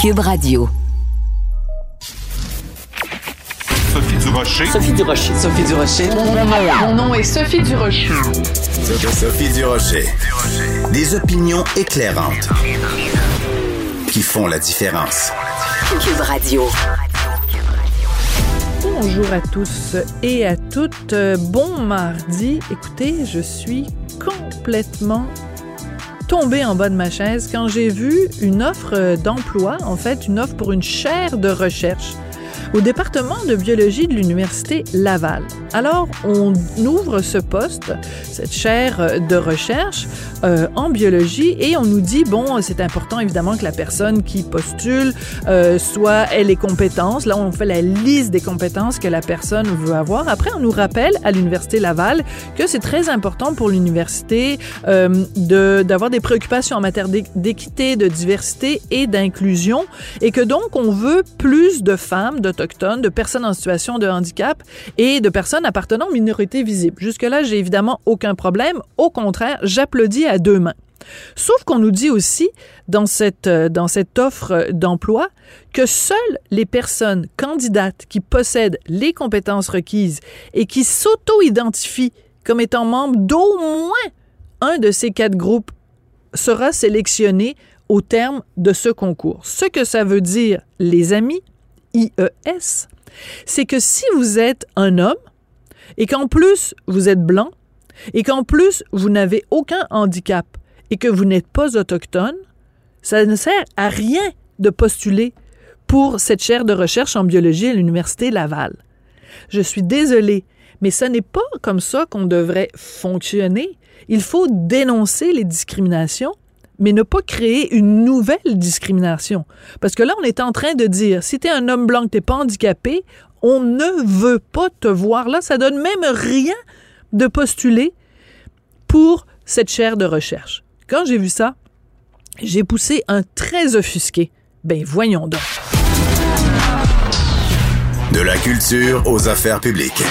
Cube Radio. Sophie Durocher. Sophie Durocher. Sophie Durocher. Mon nom est Sophie Durocher. Sophie Durocher. Des opinions éclairantes qui font la différence. Cube Radio. Bonjour à tous et à toutes. Bon mardi. Écoutez, je suis complètement tombée en bas de ma chaise quand j'ai vu une offre d'emploi, en fait une offre pour une chaire de recherche au département de biologie de l'Université Laval. Alors, on ouvre ce poste, cette chaire de recherche euh, en biologie, et on nous dit, bon, c'est important évidemment que la personne qui postule euh, soit ait les compétences. Là, on fait la liste des compétences que la personne veut avoir. Après, on nous rappelle à l'Université Laval que c'est très important pour l'université euh, de d'avoir des préoccupations en matière d'équité, de diversité et d'inclusion, et que donc on veut plus de femmes, de de personnes en situation de handicap et de personnes appartenant aux minorités visibles. Jusque-là, j'ai évidemment aucun problème. Au contraire, j'applaudis à deux mains. Sauf qu'on nous dit aussi dans cette, euh, dans cette offre d'emploi que seules les personnes candidates qui possèdent les compétences requises et qui s'auto-identifient comme étant membres d'au moins un de ces quatre groupes sera sélectionné au terme de ce concours. Ce que ça veut dire, les amis, IES, c'est que si vous êtes un homme et qu'en plus vous êtes blanc et qu'en plus vous n'avez aucun handicap et que vous n'êtes pas autochtone, ça ne sert à rien de postuler pour cette chaire de recherche en biologie à l'Université Laval. Je suis désolée, mais ce n'est pas comme ça qu'on devrait fonctionner. Il faut dénoncer les discriminations mais ne pas créer une nouvelle discrimination. Parce que là, on est en train de dire, si tu es un homme blanc, tu n'es pas handicapé, on ne veut pas te voir là. Ça donne même rien de postuler pour cette chaire de recherche. Quand j'ai vu ça, j'ai poussé un très offusqué. Ben voyons donc. De la culture aux affaires publiques.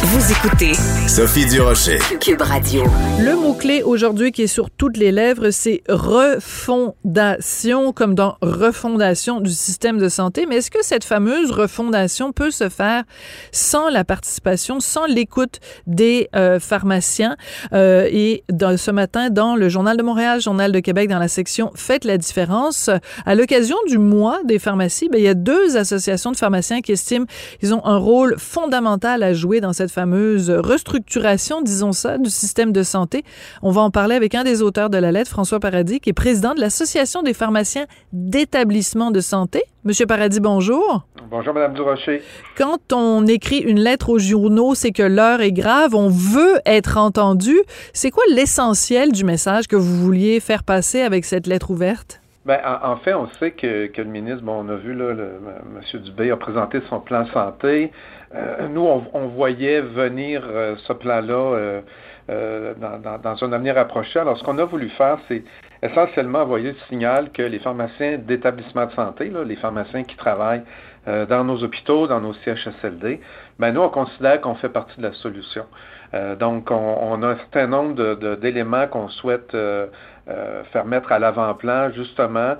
Vous écoutez Sophie Durocher. Cube Radio. Le mot-clé aujourd'hui qui est sur toutes les lèvres, c'est refondation, comme dans refondation du système de santé. Mais est-ce que cette fameuse refondation peut se faire sans la participation, sans l'écoute des euh, pharmaciens? Euh, et dans, ce matin, dans le Journal de Montréal, Journal de Québec, dans la section Faites la différence, à l'occasion du mois des pharmacies, ben, il y a deux associations de pharmaciens qui estiment qu'ils ont un rôle fondamental à jouer dans cette fameuse restructuration, disons ça, du système de santé. On va en parler avec un des auteurs de la lettre, François Paradis, qui est président de l'Association des pharmaciens d'établissements de santé. Monsieur Paradis, bonjour. Bonjour, Madame Durocher. Quand on écrit une lettre aux journaux, c'est que l'heure est grave, on veut être entendu. C'est quoi l'essentiel du message que vous vouliez faire passer avec cette lettre ouverte? Ben, en, fait, on sait que, le ministre, bon, on a vu là, le, M. Dubé a présenté son plan santé. Euh, nous, on, voyait venir euh, ce plan-là euh, dans, un avenir approché. Alors, ce qu'on a voulu faire, c'est essentiellement envoyer le signal que les pharmaciens d'établissements de santé, les pharmaciens qui travaillent dans nos hôpitaux, dans nos CHSLD, ben nous, on considère qu'on fait partie de la solution. donc, on, a un certain nombre d'éléments qu'on souhaite faire mettre à l'avant-plan, justement,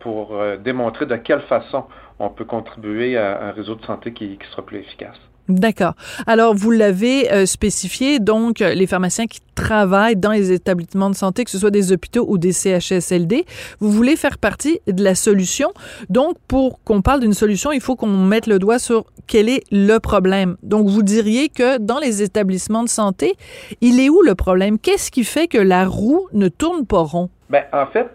pour démontrer de quelle façon on peut contribuer à un réseau de santé qui, sera plus efficace. D'accord. Alors, vous l'avez euh, spécifié, donc, les pharmaciens qui travaillent dans les établissements de santé, que ce soit des hôpitaux ou des CHSLD, vous voulez faire partie de la solution. Donc, pour qu'on parle d'une solution, il faut qu'on mette le doigt sur quel est le problème. Donc, vous diriez que dans les établissements de santé, il est où le problème? Qu'est-ce qui fait que la roue ne tourne pas rond? Bien, en fait,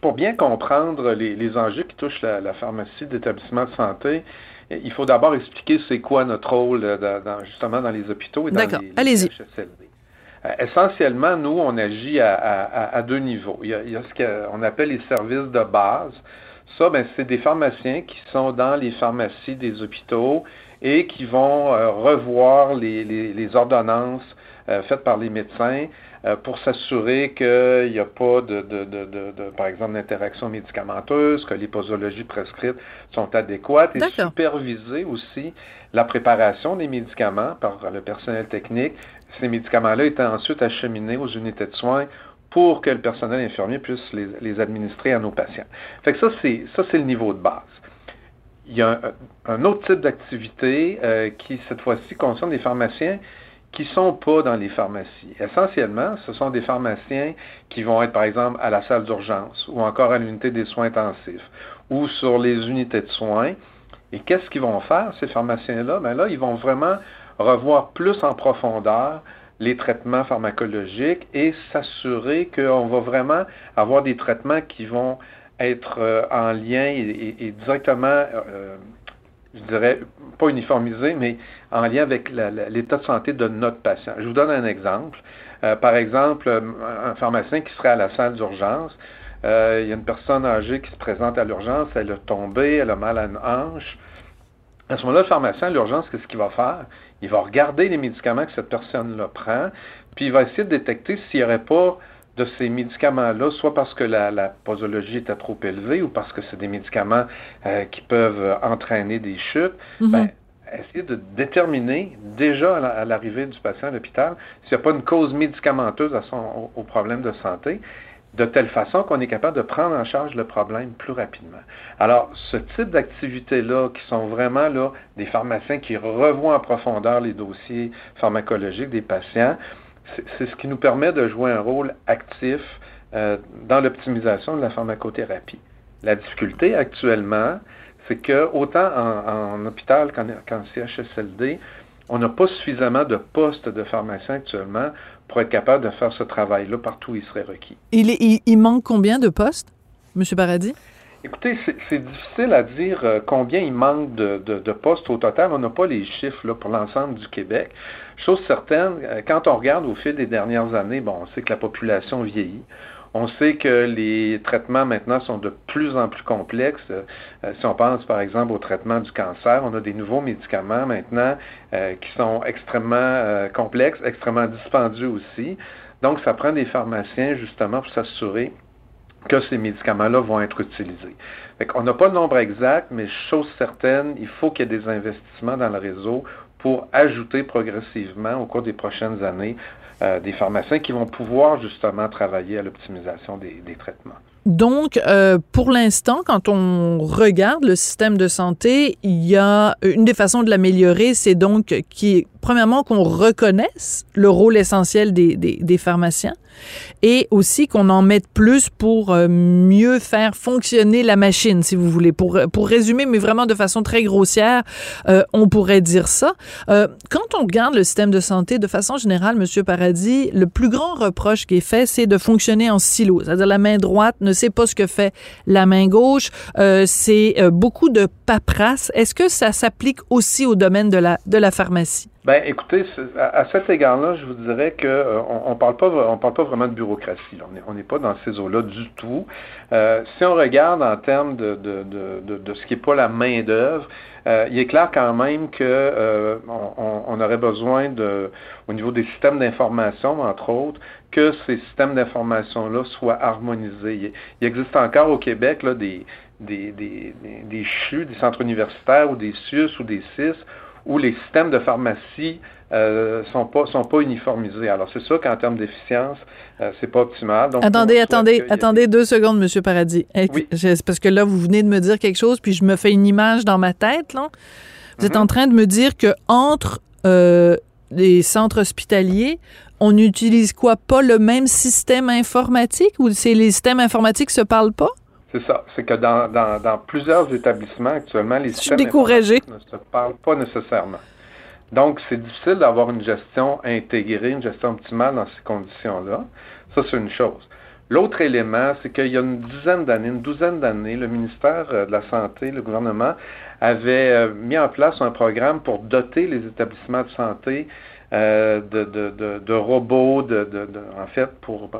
pour bien comprendre les, enjeux qui touchent la, pharmacie d'établissement de santé, il faut d'abord expliquer c'est quoi notre rôle euh, justement dans les hôpitaux et dans les, CHSLD. Euh, essentiellement, nous, on agit à, deux niveaux. Il y a, ce qu'on appelle les services de base. Ça, ben, c'est des pharmaciens qui sont dans les pharmacies des hôpitaux et qui vont euh, revoir les, ordonnances faites par les médecins euh, pour s'assurer qu'il n'y a pas de, de, de, de par exemple, d'interaction médicamenteuse, que les posologies prescrites sont adéquates et superviser aussi la préparation des médicaments par le personnel technique. Ces médicaments-là étaient ensuite acheminés aux unités de soins pour que le personnel infirmier puisse les, administrer à nos patients. Fait que ça, c'est ça, c'est le niveau de base. Il y a un, autre type d'activité euh, qui, cette fois-ci, concerne des pharmaciens qui ne sont pas dans les pharmacies. Essentiellement, ce sont des pharmaciens qui vont être, par exemple, à la salle d'urgence ou encore à l'unité des soins intensifs ou sur les unités de soins. Et qu'est-ce qu'ils vont faire, ces pharmaciens-là? Bien là, ils vont vraiment revoir plus en profondeur les traitements pharmacologiques et s'assurer qu'on va vraiment avoir des traitements qui vont être euh, en lien et, directement, euh, je dirais, pas uniformisés, mais en lien avec l'état de santé de notre patient. Je vous donne un exemple. Euh, par exemple, un pharmacien qui serait à la salle d'urgence, il y a une personne âgée qui se présente à l'urgence, elle a tombé, elle a mal à une hanche. À ce moment-là, le pharmacien à l'urgence, qu'est-ce qu'il va faire? Il va regarder les médicaments que cette personne-là prend, puis il va essayer de détecter s'il n'y aurait pas de ces médicaments-là, soit parce que la, posologie était trop élevée ou parce que c'est des médicaments euh, qui peuvent entraîner des chutes. Ben, essayer de déterminer déjà à l'arrivée du patient à l'hôpital s'il n'y a pas une cause médicamenteuse à son, au problème de santé de telle façon qu'on est capable de prendre en charge le problème plus rapidement. Alors, ce type d'activités-là, qui sont vraiment là des pharmaciens qui revoient en profondeur les dossiers pharmacologiques des patients, c'est ce qui nous permet de jouer un rôle actif euh, dans l'optimisation de la pharmacothérapie. La difficulté actuellement, c'est que autant en, hôpital qu'en CHSLD, on n'a pas suffisamment de postes de pharmaciens actuellement pour être capable de faire ce travail-là partout où il serait requis. Il, il, manque combien de postes, M. Paradis? Écoutez, c'est difficile à dire euh, combien il manque de, de, postes au total. On n'a pas les chiffres là, pour l'ensemble du Québec. Chose certaine, euh, quand on regarde au fil des dernières années, bon, on sait que la population vieillit. On sait que les traitements maintenant sont de plus en plus complexes. Euh, si on pense par exemple au traitement du cancer, on a des nouveaux médicaments maintenant euh, qui sont extrêmement complexes, extrêmement dispendieux aussi. Donc, ça prend des pharmaciens justement pour s'assurer que ces médicaments-là vont être utilisés. on n'a pas le nombre exact, mais chose certaine, il faut qu'il y ait des investissements dans le réseau pour ajouter progressivement au cours des prochaines années euh, des pharmaciens qui vont pouvoir justement travailler à l'optimisation des, traitements. Donc, euh, pour l'instant, quand on regarde le système de santé, il y a une des façons de l'améliorer, c'est donc qui, premièrement, qu'on reconnaisse le rôle essentiel des, des, des pharmaciens et aussi qu'on en mette plus pour euh, mieux faire fonctionner la machine, si vous voulez. Pour, pour résumer, mais vraiment de façon très grossière, euh, on pourrait dire ça. Euh, quand on regarde le système de santé, de façon générale, Monsieur Paradis, le plus grand reproche qui est fait, c'est de fonctionner en silo. C'est-à-dire la main droite ne sait pas ce que fait la main gauche. c'est beaucoup de paperasse. Est-ce que ça s'applique aussi au domaine de la, de la pharmacie? Ben, écoutez, à, cet égard-là, je vous dirais que euh, on, parle pas, on parle pas vraiment de bureaucratie. On n'est pas dans ces eaux-là du tout. Euh, si on regarde en termes de, de, de, ce qui n'est pas la main d'œuvre, euh, il est clair quand même que on, on, aurait besoin de, au niveau des systèmes d'information, entre autres, que ces systèmes d'information-là soient harmonisés. Il, existe encore au Québec là, des, des, des, des, des CHU, des centres universitaires ou des CIUS ou des CIS où les systèmes de pharmacie euh, sont pas sont pas uniformisés. Alors c'est sûr qu'en termes d'efficience, euh, c'est pas optimal. attendez, attendez, attendez deux secondes, Monsieur Paradis. Oui. Parce que là, vous venez de me dire quelque chose, puis je me fais une image dans ma tête. Là. Vous êtes mm-hmm. en train de me dire que entre euh, les centres hospitaliers, on n'utilise quoi? Pas le même système informatique ou c'est les systèmes informatiques se parlent pas? C'est ça. C'est que dans, dans, dans, plusieurs établissements actuellement, les systèmes ne se parlent pas nécessairement. Donc, c'est difficile d'avoir une gestion intégrée, une gestion optimale dans ces conditions-là. Ça, c'est une chose. L'autre élément, c'est qu'il y a une dizaine d'années, une douzaine d'années, le ministère euh, de la Santé, le gouvernement, avait euh, mis en place un programme pour doter les établissements de santé euh, de, de, de, de, robots, de, en fait, pour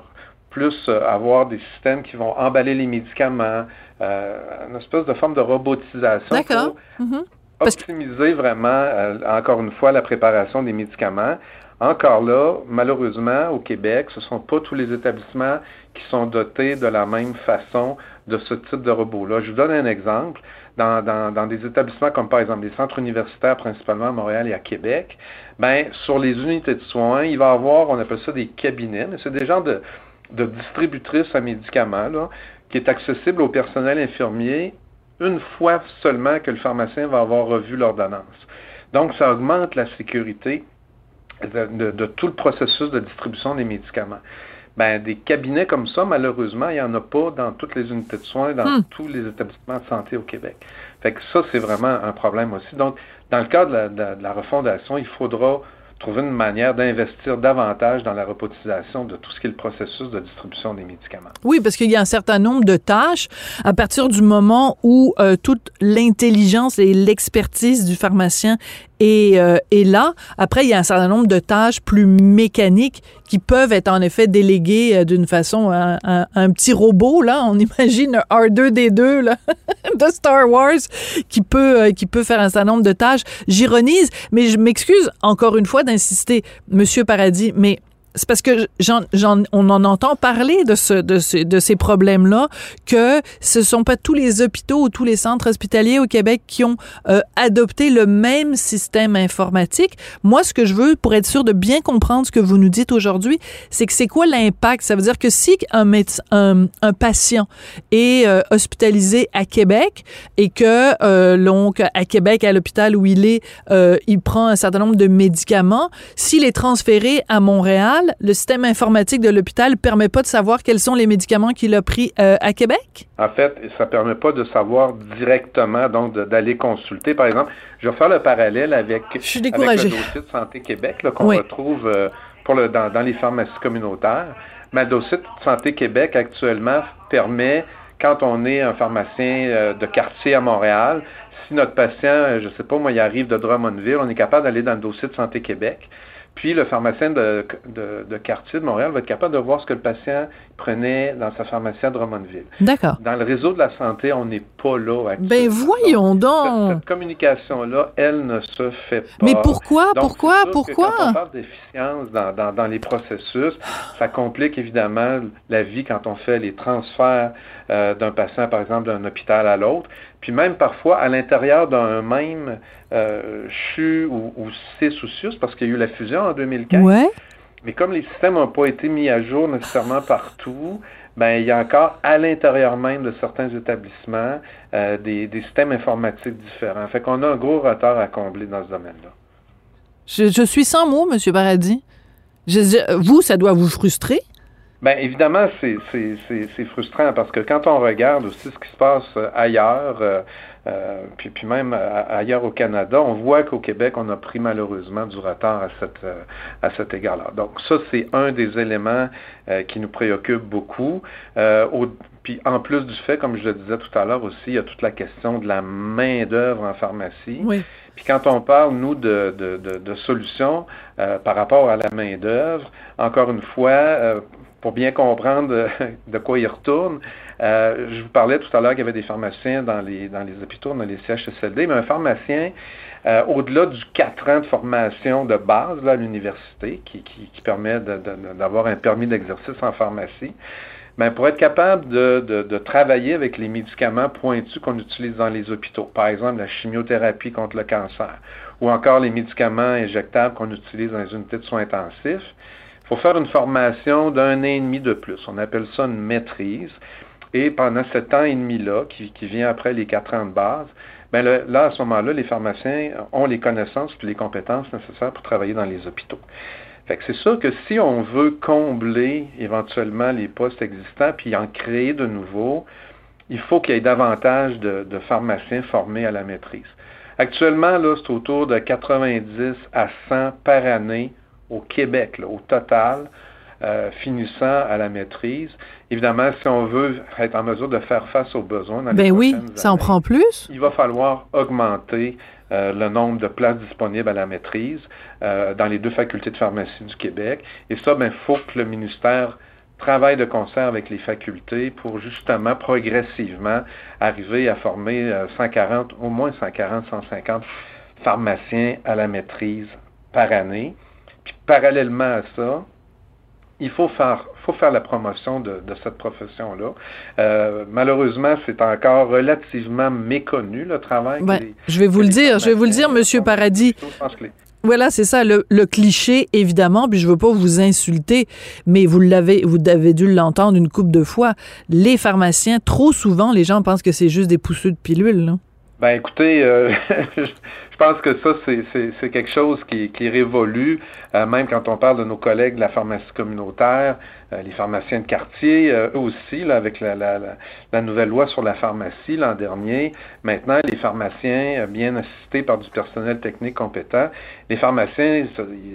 plus euh, avoir des systèmes qui vont emballer les médicaments, euh, une espèce de forme de robotisation pour mhm. optimiser vraiment, euh, encore une fois, la préparation des médicaments. Encore là, malheureusement, au Québec, ce ne sont pas tous les établissements qui sont dotés de la même façon de ce type de robot-là. Je vous donne un exemple. Dans, dans, dans, des établissements comme par exemple des centres universitaires, principalement à Montréal et à Québec, ben, sur les unités de soins, il va y avoir, on appelle ça des cabinets, mais c'est des genres de, de distributrice à médicaments là, qui est accessible au personnel infirmier une fois seulement que le pharmacien va avoir revu l'ordonnance. Donc, ça augmente la sécurité de, tout le processus de distribution des médicaments. Ben, des cabinets comme ça, malheureusement, il n'y en a pas dans toutes les unités de soins, dans hmm. tous les établissements de santé au Québec. Fait que ça, c'est vraiment un problème aussi. Donc, dans le cadre de la refondation, il faudra trouver une manière d'investir davantage dans la robotisation de tout ce qui est le processus de distribution des médicaments. Oui, parce qu'il y a un certain nombre de tâches à partir du moment où euh, toute l'intelligence et l'expertise du pharmacien et, euh, et, là, après, il y a un certain nombre de tâches plus mécaniques qui peuvent être en effet déléguées euh, d'une façon à, un petit robot. Là, on imagine un R2D2 là, de Star Wars qui peut euh, qui peut faire un certain nombre de tâches. J'ironise, mais je m'excuse encore une fois d'insister, Monsieur Paradis, mais c'est parce que on en entend parler de, ce, de, de ces problèmes-là, que ce sont pas tous les hôpitaux ou tous les centres hospitaliers au Québec qui ont euh, adopté le même système informatique. Moi, ce que je veux, pour être sûr de bien comprendre ce que vous nous dites aujourd'hui, c'est que c'est quoi l'impact? Ça veut dire que si un, médecin, un, patient est euh, hospitalisé à Québec et que, euh, donc, à Québec, à l'hôpital où il est, il prend un certain nombre de médicaments, s'il est transféré à Montréal, le système informatique de l'hôpital ne permet pas de savoir quels sont les médicaments qu'il a pris euh, à Québec? En fait, ça ne permet pas de savoir directement, donc d'aller consulter. Par exemple, je vais faire le parallèle avec, le dossier de Santé Québec qu'on retrouve euh, pour le, dans, les pharmacies communautaires. Mais le dossier de Santé Québec actuellement permet, quand on est un pharmacien euh, de quartier à Montréal, si notre patient, je ne sais pas, moi, il arrive de Drummondville, on est capable d'aller dans le dossier de Santé Québec puis le pharmacien de, quartier de Montréal va être capable de voir ce que le patient prenait dans sa pharmacie à Drummondville. D'accord. Dans le réseau de la santé, on n'est pas là actuellement. Ben voyons donc! Cette, communication-là, elle ne se fait pas. Mais pourquoi? pourquoi? Pourquoi? Quand on parle d'efficience dans, les processus, ça complique évidemment la vie quand on fait les transferts euh, d'un patient, par exemple, d'un hôpital à l'autre. Puis même parfois, à l'intérieur d'un même euh, CHU ou, ou CIS parce qu'il y a eu la fusion en 2015. Mais comme les systèmes n'ont pas été mis à jour nécessairement partout, ben, il y a encore à l'intérieur même de certains établissements euh, des, systèmes informatiques différents. Fait qu'on a un gros retard à combler dans ce domaine-là. Je, suis sans mots, M. Paradis. vous, ça doit vous frustrer? Bien, évidemment, c'est frustrant parce que quand on regarde aussi ce qui se passe euh, ailleurs, euh, euh, puis, puis même ailleurs au Canada, on voit qu'au Québec, on a pris malheureusement du retard à, cette, à cet égard-là. Donc ça, c'est un des éléments qui nous préoccupe beaucoup. puis en plus du fait, comme je le disais tout à l'heure aussi, il y a toute la question de la main-d'œuvre en pharmacie. Oui. Puis quand on parle, nous, de, de, de, solutions par rapport à la main-d'œuvre, encore une fois, pour bien comprendre de quoi il retourne, euh, je vous parlais tout à l'heure qu'il y avait des pharmaciens dans les, dans les hôpitaux, dans les CHSLD, mais un pharmacien, euh, au-delà du 4 ans de formation de base à l'université, qui, qui, qui, permet d'avoir un permis d'exercice en pharmacie, ben, pour être capable de, de, de, travailler avec les médicaments pointus qu'on utilise dans les hôpitaux, par exemple la chimiothérapie contre le cancer, ou encore les médicaments injectables qu'on utilise dans les unités de soins intensifs, faut faire une formation d'un an et demi de plus. On appelle ça une maîtrise. Et pendant cet an et demi-là, qui, vient après les quatre ans de base, ben là, à ce moment-là, les pharmaciens ont les connaissances et les compétences nécessaires pour travailler dans les hôpitaux. Fait c'est sûr que si on veut combler éventuellement les postes existants puis en créer de nouveaux, il faut qu'il y ait davantage de, de, pharmaciens formés à la maîtrise. Actuellement, là, c'est autour de 90 à 100 par année au Québec, au total, euh, finissant à la maîtrise. Évidemment, si on veut être en mesure de faire face aux besoins dans les ben oui, ça en prend plus. Il va falloir augmenter euh, le nombre de places disponibles à la maîtrise euh, dans les deux facultés de pharmacie du Québec. Et ça, il ben, faut que le ministère travaille de concert avec les facultés pour justement progressivement arriver à former 140, au moins 140, 150 pharmaciens à la maîtrise par année parallèlement à ça, il faut faire, faut faire la promotion de, cette profession-là. Euh, malheureusement, c'est encore relativement méconnu le travail. je vais vous le dire, je vais vous le dire, Monsieur Paradis. Voilà, c'est ça, le, cliché, évidemment, puis je veux pas vous insulter, mais vous l'avez, vous avez dû l'entendre une couple de fois. Les pharmaciens, trop souvent, les gens pensent que c'est juste des pousseux de pilules. Ben écoutez, euh, je pense que ça, c'est quelque chose qui, qui révolue, euh, même quand on parle de nos collègues de la pharmacie communautaire, euh, les pharmaciens de quartier, eux aussi, là, avec la, la, la, nouvelle loi sur la pharmacie l'an dernier. Maintenant, les pharmaciens, bien assistés par du personnel technique compétent, les pharmaciens,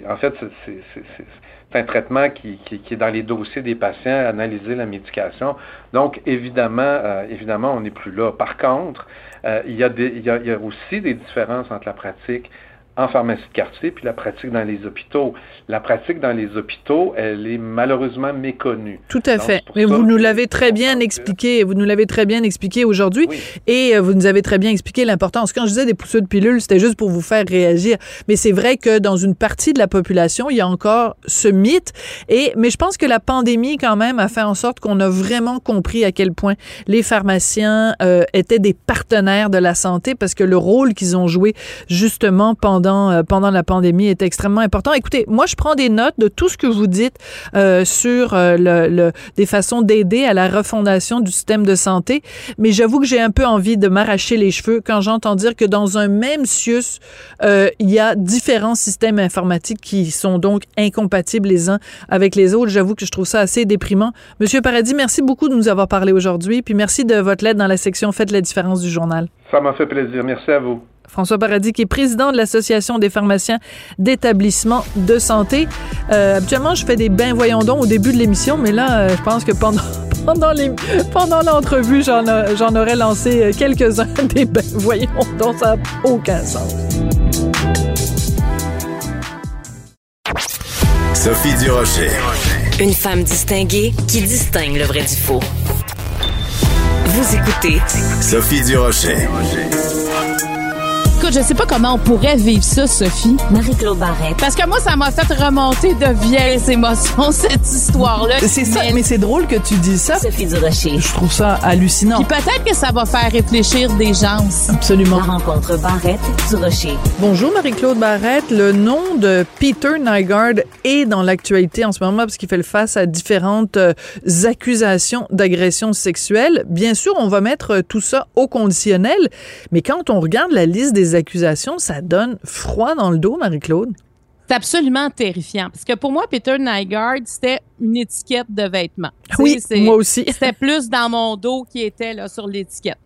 en fait, c'est un traitement qui, qui, qui, est dans les dossiers des patients, analyser la médication. Donc, évidemment, évidemment, on n'est plus là. Par contre, euh, a, il y a aussi des différences entre la pratique en pharmacie de quartier, puis la pratique dans les hôpitaux. La pratique dans les hôpitaux, elle est malheureusement méconnue. Tout à fait. Mais vous nous l'avez très bien expliqué, vous nous l'avez très bien expliqué aujourd'hui, et euh, vous nous avez très bien expliqué l'importance. Quand je disais des pousseux de pilules, c'était juste pour vous faire réagir. Mais c'est vrai que dans une partie de la population, il y a encore ce mythe. Et mais je pense que la pandémie quand même a fait en sorte qu'on a vraiment compris à quel point les pharmaciens euh, étaient des partenaires de la santé parce que le rôle qu'ils ont joué justement pendant euh, pendant, la pandémie est extrêmement important. Écoutez, moi, je prends des notes de tout ce que vous dites euh, sur euh, des façons d'aider à la refondation du système de santé, mais j'avoue que j'ai un peu envie de m'arracher les cheveux quand j'entends dire que dans un même CIUS, il y a différents systèmes informatiques qui sont donc incompatibles les uns avec les autres. J'avoue que je trouve ça assez déprimant. Monsieur Paradis, merci beaucoup de nous avoir parlé aujourd'hui, puis merci de votre lettre dans la section Faites la différence du journal. Ça m'a fait plaisir. Merci à vous. François Paradis, qui est président de l'Association des pharmaciens d'établissements de santé. Euh, habituellement, je fais des bains voyons donc au début de l'émission, mais là, euh, je pense que pendant, pendant, les, pendant l'entrevue, j'en, j'en aurais lancé euh, quelques-uns des bains voyons donc, ça n'a aucun sens. Sophie Durocher. Une femme distinguée qui distingue le vrai du faux. Vous écoutez Sophie Durocher. Écoute, je sais pas comment on pourrait vivre ça, Sophie. Marie-Claude Barrette. Parce que moi, ça m'a fait remonter de vieilles émotions, cette histoire-là. C'est ça, mais c'est drôle que tu dis ça. Sophie Durocher. Je trouve ça hallucinant. Puis peut-être que ça va faire réfléchir des gens. Absolument. La rencontre Barrette-Durocher. Bonjour Marie-Claude Barrette. Le nom de Peter Nygaard est dans l'actualité en ce moment parce qu'il fait face à différentes euh, accusations d'agression sexuelle. Bien sûr, on va mettre tout ça au conditionnel, mais quand on regarde la liste des accusations, ça donne froid dans le dos, Marie-Claude. C'est absolument terrifiant. Parce que pour moi, Peter Nygaard, c'était une étiquette de vêtements. Oui, moi aussi. C'était plus dans mon dos qui était là, sur l'étiquette.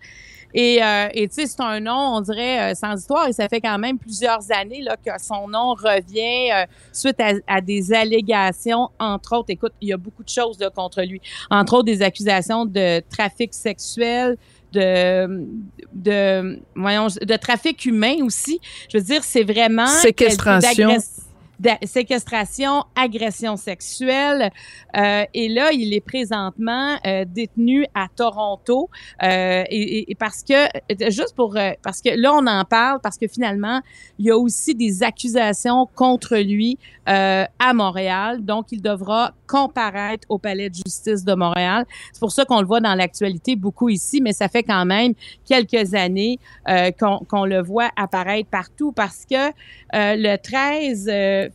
Et euh, tu sais, c'est un nom, on dirait, euh, sans histoire, et ça fait quand même plusieurs années là, que son nom revient euh, suite à, des allégations, entre autres, écoute, il y a beaucoup de choses contre lui, entre autres des accusations de trafic sexuel, de, de, voyons, de trafic humain aussi. Je veux dire, c'est vraiment... Séquestration séquestration, agression sexuelle. Euh, et là, il est présentement euh, détenu à Toronto. Euh, et, et, parce que, juste pour, euh, parce que là, on en parle parce que finalement, il y a aussi des accusations contre lui euh, à Montréal. Donc, il devra comparaître au palais de justice de Montréal. C'est pour ça qu'on le voit dans l'actualité beaucoup ici, mais ça fait quand même quelques années qu'on qu'on le voit apparaître partout parce que le 13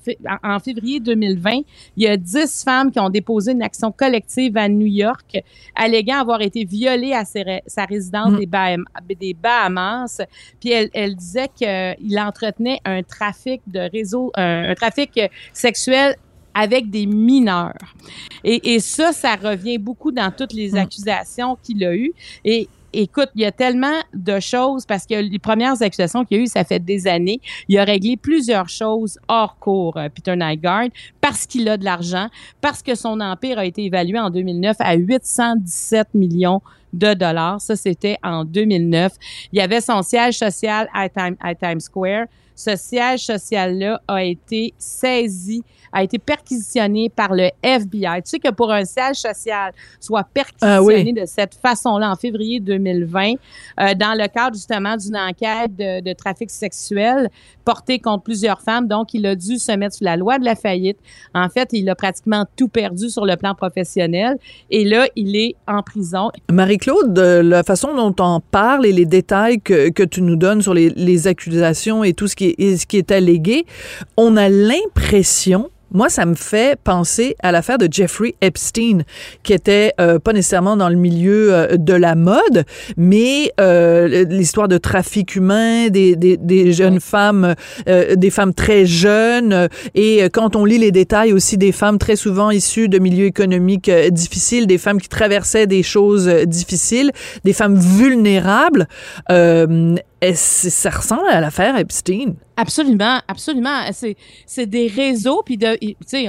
en février 2020, il y a 10 femmes qui ont déposé une action collective à New York, alléguant avoir été violées à sa résidence mm. des, Bahamas. Puis elle, elle disait qu'il entretenait un trafic de réseau, un, trafic sexuel avec des mineurs. Et, et, ça, ça revient beaucoup dans toutes les mm. accusations qu'il a eues. Et écoute, il y a tellement de choses parce que les premières accusations qu'il y a eu, ça fait des années. Il a réglé plusieurs choses hors cours, euh, Peter Nygaard, parce qu'il a de l'argent, parce que son empire a été évalué en 2009 à 817 millions de dollars. Ça, c'était en 2009. Il y avait son siège social à, à Times Square. Ce siège social-là a été saisi a été perquisitionné par le FBI. Tu sais que pour un siège social soit perquisitionné ah de cette façon-là en février 2020, 2020 euh, dans le cadre justement d'une enquête de, de, trafic sexuel portée contre plusieurs femmes. Donc, il a dû se mettre sous la loi de la faillite. En fait, il a pratiquement tout perdu sur le plan professionnel et là, il est en prison. Marie-Claude, la façon dont on parle et les détails que, que tu nous donnes sur les, les accusations et tout ce qui est, ce qui est allégué, on a l'impression moi, ça me fait penser à l'affaire de Jeffrey Epstein, qui était euh, pas nécessairement dans le milieu euh, de la mode, mais euh, l'histoire de trafic humain, des, des, des jeunes femmes, euh, des femmes très jeunes, et quand on lit les détails aussi des femmes très souvent issues de milieux économiques difficiles, des femmes qui traversaient des choses difficiles, des femmes vulnérables ça ressemble à l'affaire Epstein. Absolument, absolument. C'est des réseaux, puis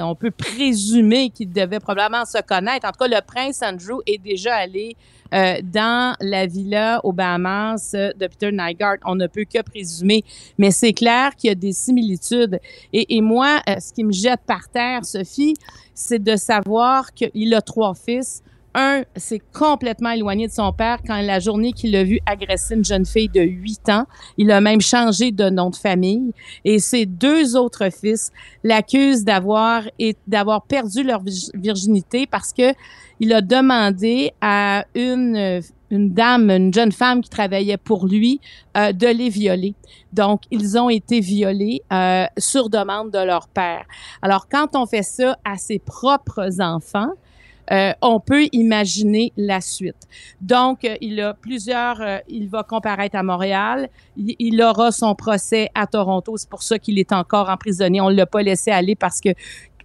on peut présumer qu'ils devaient probablement se connaître. En tout cas, le prince Andrew est déjà allé euh, dans la villa aux Bahamas de Peter Nygaard. On ne peut que présumer, mais c'est clair qu'il y a des similitudes. Et, et moi, euh, ce qui me jette par terre, Sophie, c'est de savoir qu'il a trois fils un, c'est complètement éloigné de son père quand la journée qu'il a vu agresser une jeune fille de 8 ans, il a même changé de nom de famille. Et ses deux autres fils l'accusent d'avoir d'avoir perdu leur virginité parce que il a demandé à une une dame, une jeune femme qui travaillait pour lui, euh, de les violer. Donc, ils ont été violés euh, sur demande de leur père. Alors, quand on fait ça à ses propres enfants, euh, on peut imaginer la suite. Donc, euh, il a plusieurs, euh, il va comparaître à Montréal, il, aura son procès à Toronto, c'est pour ça qu'il est encore emprisonné. On ne l'a pas laissé aller parce que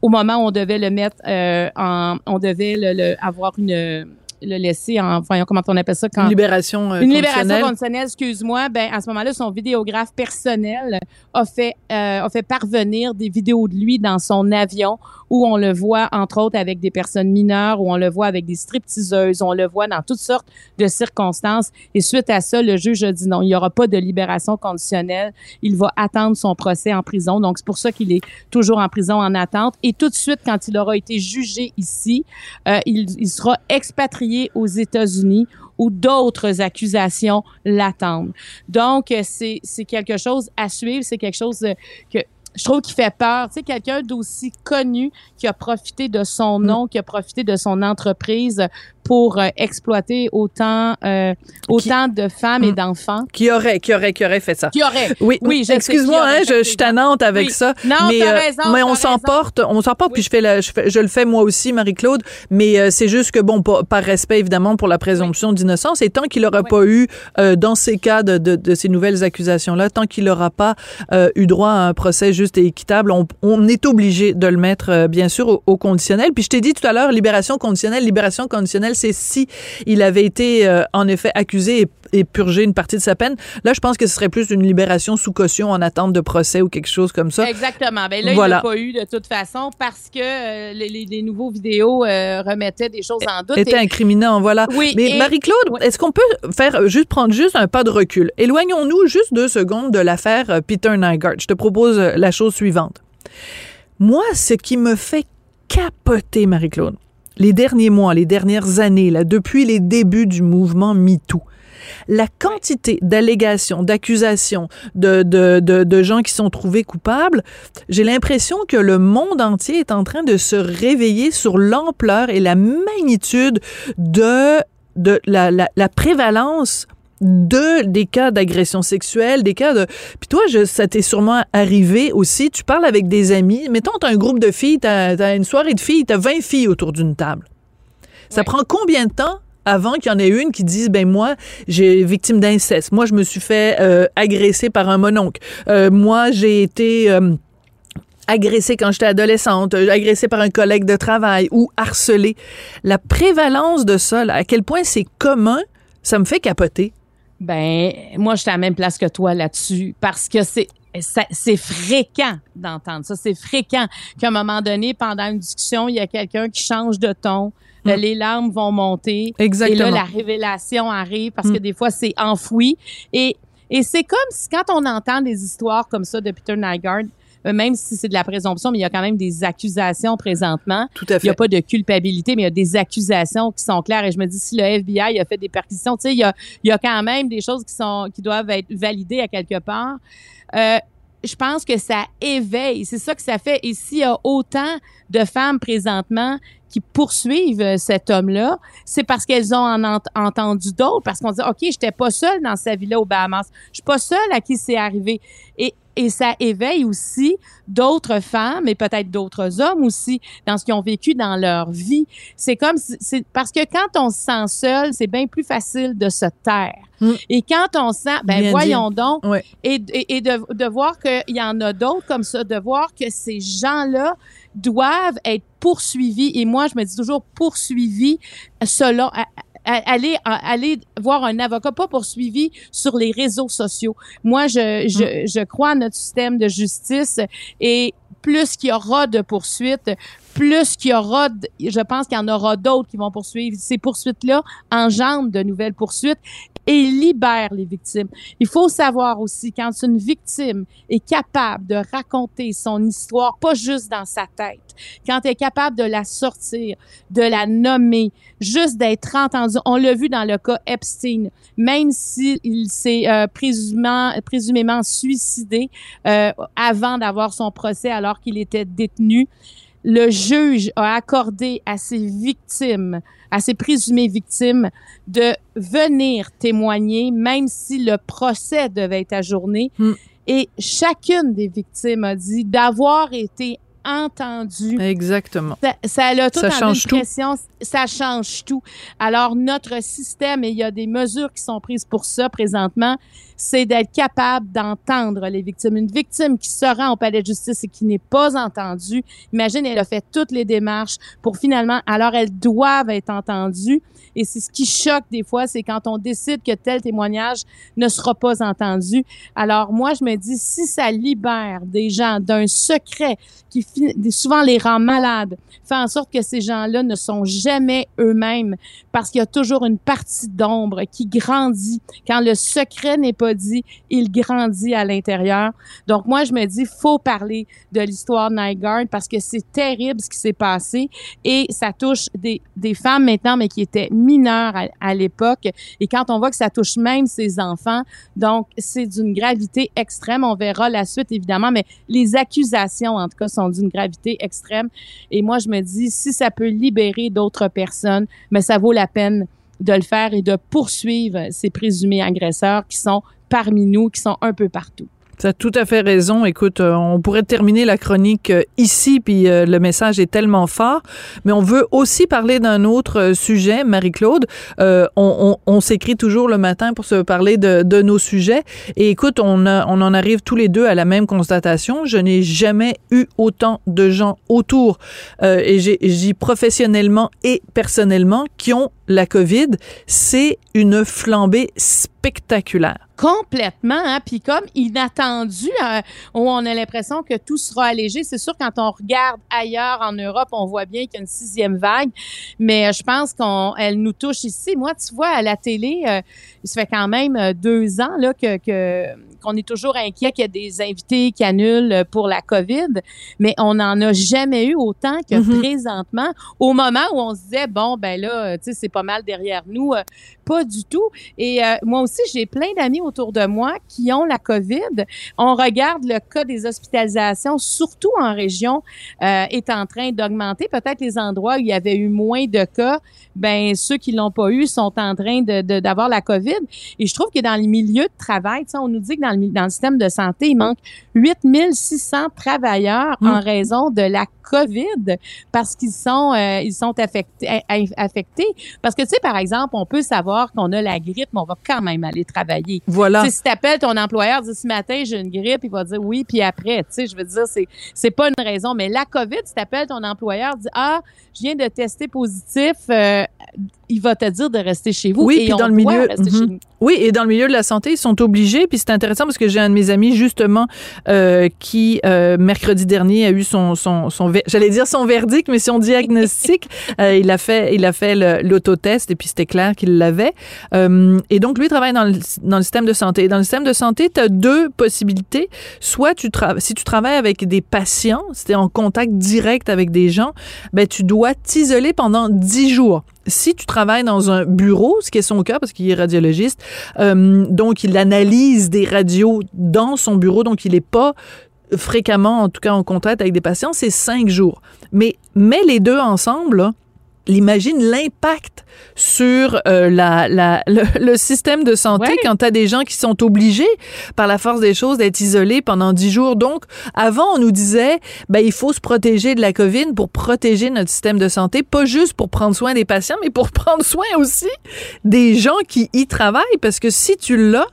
au moment où on devait le mettre en, on devait le, avoir une le laisser en, voyons comment on appelle ça quand une libération une libération conditionnelle, excuse-moi. Ben à ce moment-là, son vidéographe personnel a fait a fait parvenir des vidéos de lui dans son avion où on le voit, entre autres, avec des personnes mineures, où on le voit avec des stripteaseuses, on le voit dans toutes sortes de circonstances. Et suite à ça, le juge a dit non, il n'y aura pas de libération conditionnelle. Il va attendre son procès en prison. Donc, c'est pour ça qu'il est toujours en prison en attente. Et tout de suite, quand il aura été jugé ici, euh, il, il sera expatrié aux États-Unis où d'autres accusations l'attendent. Donc, c'est quelque chose à suivre, c'est quelque chose que je trouve qu'il fait peur. Tu sais, quelqu'un d'aussi connu qui a profité de son mm. nom, qui a profité de son entreprise pour euh, exploiter autant euh, autant de femmes et mm. d'enfants. Qui aurait, qui aurait, qui aurait fait ça? Qui aurait. Oui, oui. Excuse-moi, hein, je, je, suis tannante avec ça. Non, mais, euh, raison, mais on s'emporte, on s'emporte. Puis je fais, la, je fais, je le fais moi aussi, Marie-Claude. Mais c'est juste que bon, par, respect évidemment pour la présomption d'innocence, et tant qu'il n'aura pas eu dans ces cas de, de, de ces nouvelles accusations là, tant qu'il n'aura pas eu droit à un procès juste et équitable, on, on est obligé de le mettre bien sûr au, au conditionnel. Puis je t'ai dit tout à l'heure, libération conditionnelle, libération conditionnelle c'est si il avait été euh, en effet accusé et, purgé une partie de sa peine. Là, je pense que ce serait plus une libération sous caution en attente de procès ou quelque chose comme ça. Exactement. Ben là, il n'a pas eu de toute façon parce que euh, les, nouveaux vidéos euh, remettaient des choses en doute. Était incriminant, voilà. Oui. Mais Marie-Claude, est-ce qu'on peut faire juste prendre juste un pas de recul? Éloignons-nous juste deux secondes de l'affaire Peter Nygaard. Je te propose la chose suivante. Moi, ce qui me fait capoter, Marie-Claude, les derniers mois, les dernières années, là, depuis les débuts du mouvement MeToo, la quantité d'allégations, d'accusations, de, de, de, gens qui sont trouvés coupables, j'ai l'impression que le monde entier est en train de se réveiller sur l'ampleur et la magnitude de, de la, la, la prévalence de des cas d'agression sexuelle, des cas de... Puis toi, je, ça t'est sûrement arrivé aussi, tu parles avec des amis, mettons, t'as un groupe de filles, t'as as une soirée de filles, t'as 20 filles autour d'une table. Ça prend combien de temps avant qu'il y en ait une qui dise ben moi j'ai victime d'inceste moi je me suis fait euh, agresser par un mononcle euh, moi j'ai été euh, agressée quand j'étais adolescente, agressée par un collègue de travail ou harcelée. La prévalence de ça, à quel point c'est commun, ça me fait capoter. Ben, moi, j'étais à la même place que toi là-dessus parce que c'est c'est fréquent d'entendre ça. C'est fréquent qu'à un moment donné, pendant une discussion, il y a quelqu'un qui change de ton. Mm. Les larmes vont monter. Exactement. Et là, la révélation arrive parce que mm. des fois, c'est enfoui. Et, et c'est comme si quand on entend des histoires comme ça de Peter Nygaard, même si c'est de la présomption, mais il y a quand même des accusations présentement. Tout à fait. Il n'y a pas de culpabilité, mais il y a des accusations qui sont claires. Et je me dis, si le FBI a fait des perquisitions, tu sais, il y a, il y a quand même des choses qui sont qui doivent être validées à quelque part. Euh, je pense que ça éveille. C'est ça que ça fait. Et s'il y a autant de femmes présentement qui poursuivent euh, cet homme-là, c'est parce qu'elles ont en entendu d'autres, parce qu'on dit, OK, j'étais pas seule dans sa vie-là au Bahamas. Je suis pas seule à qui c'est arrivé. Et, et ça éveille aussi d'autres femmes et peut-être d'autres hommes aussi dans ce qu'ils ont vécu dans leur vie. C'est comme, c'est parce que quand on se sent seul, c'est bien plus facile de se taire. Mm. Et quand on sent, ben voyons donc, et, et, de, de voir qu'il y en a d'autres comme ça, de voir que ces gens-là doivent être poursuivis. Et moi, je me dis toujours poursuivis selon aller aller voir un avocat pas poursuivi sur les réseaux sociaux. Moi, je, je, mm. je crois à notre système de justice et plus qu'il y aura de poursuites, plus qu'il y aura, je pense qu'il y en aura d'autres qui vont poursuivre. Ces poursuites-là engendrent de nouvelles poursuites et libèrent les victimes. Il faut savoir aussi, quand une victime est capable de raconter son histoire, pas juste dans sa tête, quand elle est capable de la sortir, de la nommer, juste d'être entendu. On l'a vu dans le cas Epstein, même s'il s'est euh, présumément, présumément suicidé euh, avant d'avoir son procès alors qu'il était détenu le juge a accordé à ses victimes, à ses présumées victimes, de venir témoigner, même si le procès devait être ajourné. Hmm. Et chacune des victimes a dit d'avoir été entendu. Exactement. Ça, ça a toute ça change tout. ça change tout. Alors, notre système, et il y a des mesures qui sont prises pour ça présentement, c'est d'être capable d'entendre les victimes. Une victime qui se rend au palais de justice et qui n'est pas entendue, imagine, elle a fait toutes les démarches pour finalement, alors elles doivent être entendues. Et c'est ce qui choque des fois, c'est quand on décide que tel témoignage ne sera pas entendu. Alors moi, je me dis, si ça libère des gens d'un secret qui souvent les rend malades, fait en sorte que ces gens-là ne sont jamais eux-mêmes parce qu'il y a toujours une partie d'ombre qui grandit. Quand le secret n'est pas il grandit à l'intérieur. Donc moi, je me dis, faut parler de l'histoire de Nygaard parce que c'est terrible ce qui s'est passé et ça touche des, des femmes maintenant, mais qui étaient mineures à, l'époque. Et quand on voit que ça touche même ses enfants, donc c'est d'une gravité extrême. On verra la suite, évidemment, mais les accusations, en tout cas, sont d'une gravité extrême. Et moi, je me dis, si ça peut libérer d'autres personnes, mais ça vaut la peine de le faire et de poursuivre ces présumés agresseurs qui sont parmi nous, qui sont un peu partout. Tu as tout à fait raison. Écoute, euh, on pourrait terminer la chronique euh, ici, puis euh, le message est tellement fort. Mais on veut aussi parler d'un autre sujet, Marie-Claude. on, s'écrit toujours le matin pour se parler de, nos sujets. Et écoute, on, on en arrive tous les deux à la même constatation. Je n'ai jamais eu autant de gens autour, et j'ai professionnellement et personnellement, qui ont la COVID. C'est une flambée spectaculaire. Complètement, hein? puis comme inattendu, euh, on a l'impression que tout sera allégé. C'est sûr, quand on regarde ailleurs en Europe, on voit bien qu'il y a une sixième vague, mais euh, je pense qu'elle nous touche ici. Moi, tu vois, à la télé, euh, il se fait quand même deux ans là que qu'on est toujours inquiet qu'il y a des invités qui annulent pour la COVID, mais on n'en a jamais eu autant que mm-hmm. présentement. Au moment où on se disait, bon, ben là, tu sais, c'est pas mal derrière nous, pas du tout. Et moi aussi, j'ai plein d'amis autour de moi qui ont la COVID. On regarde le cas des hospitalisations, surtout en région, euh, est en train d'augmenter. Peut-être les endroits où il y avait eu moins de cas, ben ceux qui l'ont pas eu sont en train de d'avoir la COVID. Et je trouve que dans les milieux de travail, on nous dit que dans le, dans le système de santé, il manque 8600 travailleurs en mmh. raison de la COVID parce qu'ils sont euh, ils sont affectés, affectés. Parce que tu sais par exemple, on peut savoir qu'on a la grippe, mais on va quand même aller travailler. Voilà. si tu appelles ton employeur, dis ce matin j'ai une grippe, il va dire oui, puis après, tu sais, je veux dire c'est c'est pas une raison, mais la COVID, si tu appelles ton employeur, dis ah, je viens de tester positif. Euh, il va te dire de rester chez vous. Oui, et puis dans le milieu, mhm. oui, et dans le milieu de la santé, ils sont obligés. Puis c'est intéressant parce que j'ai un de mes amis justement euh, qui euh, mercredi dernier a eu son son, son j'allais dire son verdict, mais son diagnostic. euh, il a fait il a fait l'autotest et puis c'était clair qu'il l'avait. Euh, et donc lui travaille dans le, dans le système de santé. Dans le système de santé, tu as deux possibilités. Soit tu travailles si tu travailles avec des patients, si tu es en contact direct avec des gens, ben tu dois t'isoler pendant 10 jours si tu travailles dans un bureau, ce qui est son cas parce qu'il est radiologiste, euh, donc il analyse des radios dans son bureau, donc il n'est pas fréquemment, en tout cas en contact avec des patients, c'est cinq jours. Mais mets les deux ensemble, imagine l'impact sur euh, la, la, le, système de santé quand tu as des gens qui sont obligés par la force des choses d'être isolés pendant dix jours. Donc, avant, on nous disait, ben, il faut se protéger de la COVID pour protéger notre système de santé, pas juste pour prendre soin des patients, mais pour prendre soin aussi des gens qui y travaillent. Parce que si tu l'as,